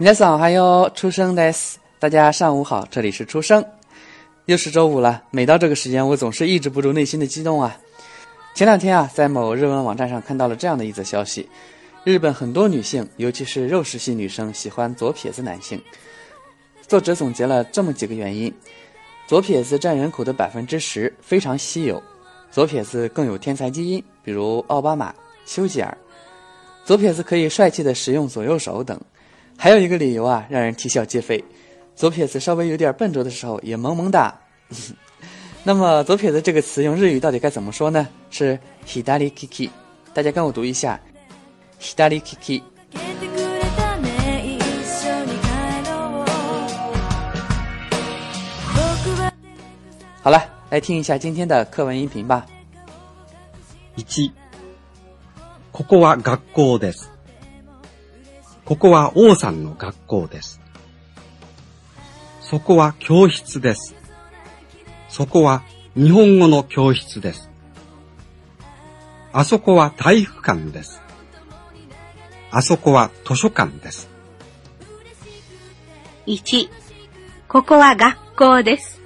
大家早上好，还有出生的大家上午好，这里是出生，又是周五了。每到这个时间，我总是抑制不住内心的激动啊！前两天啊，在某日文网站上看到了这样的一则消息：日本很多女性，尤其是肉食系女生，喜欢左撇子男性。作者总结了这么几个原因：左撇子占人口的百分之十，非常稀有；左撇子更有天才基因，比如奥巴马、丘吉尔；左撇子可以帅气的使用左右手等。还有一个理由啊，让人啼笑皆非。左撇子稍微有点笨拙的时候，也萌萌哒。那么，左撇子这个词用日语到底该怎么说呢？是 hidari kiki。大家跟我读一下 hidari kiki。好了，来听一下今天的课文音频吧。一，ここは学校です。 ここは王さんの学校です。そこは教室です。そこは日本語の教室です。あそこは体育館です。あそこは図書館です。1、ここは学校です。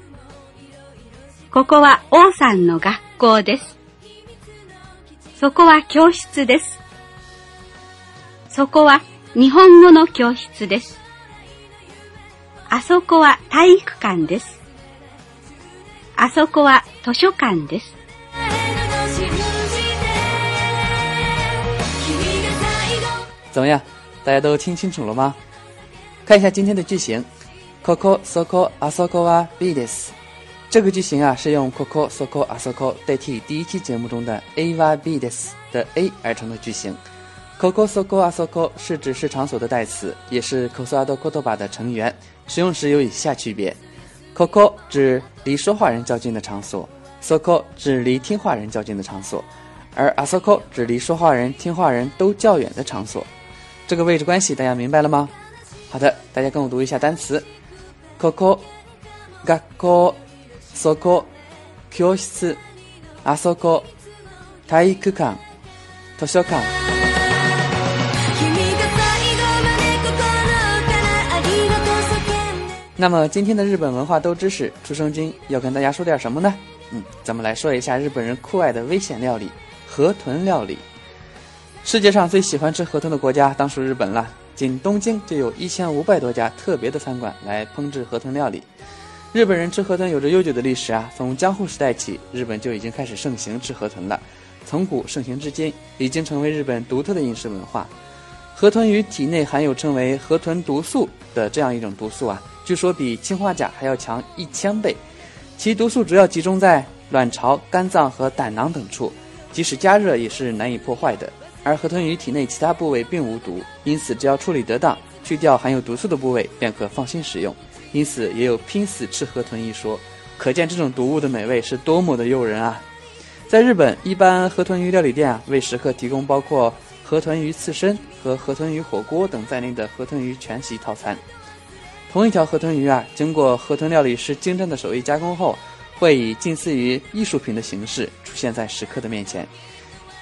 ここは王さんの学校です。そこは教室です。そこは日本語の教室です。あそこは体育館です。あそこは図書館です。怎么样？大家都听清楚了吗？看一下今天的句型。ここ、そこ、あそこは B です。这个句型啊是用ここ、そこ、あそこ代替第一期节目中的 A は B です的 A 而成的句型。c o c o s o c o Asoko 是指是场所的代词，也是 c o s o a d o Kotoba 的成员。使用时有以下区别 c o c o 指离说话人较近的场所，Soko 指离听话人较近的场所，而 Asoko 指离说话人、听话人都较远的场所。这个位置关系大家明白了吗？好的，大家跟我读一下单词 c o c o Gakko、Soko、教室、Asoko、体育馆、图书馆。那么今天的日本文化都知识，出生君要跟大家说点什么呢？嗯，咱们来说一下日本人酷爱的危险料理——河豚料理。世界上最喜欢吃河豚的国家当属日本了，仅东京就有一千五百多家特别的餐馆来烹制河豚料理。日本人吃河豚有着悠久的历史啊，从江户时代起，日本就已经开始盛行吃河豚了。从古盛行至今，已经成为日本独特的饮食文化。河豚鱼体内含有称为河豚毒素的这样一种毒素啊。据说比氰化钾还要强一千倍，其毒素主要集中在卵巢、肝脏和胆囊等处，即使加热也是难以破坏的。而河豚鱼体内其他部位并无毒，因此只要处理得当，去掉含有毒素的部位，便可放心食用。因此也有“拼死吃河豚”一说，可见这种毒物的美味是多么的诱人啊！在日本，一般河豚鱼料理店啊，为食客提供包括河豚鱼刺身和河豚鱼火锅等在内的河豚鱼全席套餐。同一条河豚鱼啊，经过河豚料理师精湛的手艺加工后，会以近似于艺术品的形式出现在食客的面前。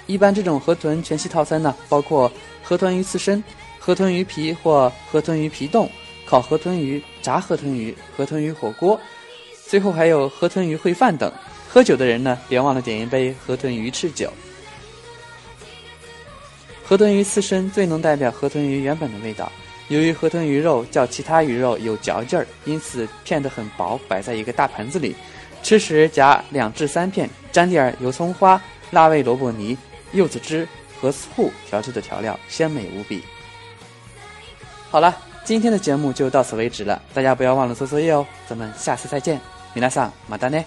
一般这种河豚全系套餐呢，包括河豚鱼刺身、河豚鱼皮或河豚鱼皮冻、烤河豚鱼、炸河豚鱼、河豚鱼火锅，最后还有河豚鱼烩饭等。喝酒的人呢，别忘了点一杯河豚鱼翅酒。河豚鱼刺身最能代表河豚鱼原本的味道。由于河豚鱼肉较其他鱼肉有嚼劲儿，因此片得很薄，摆在一个大盘子里。吃时夹两至三片，沾点油葱花、辣味萝卜泥、柚子汁和醋调制的调料，鲜美无比。好了，今天的节目就到此为止了，大家不要忘了做作业哦。咱们下次再见，米拉桑马达内。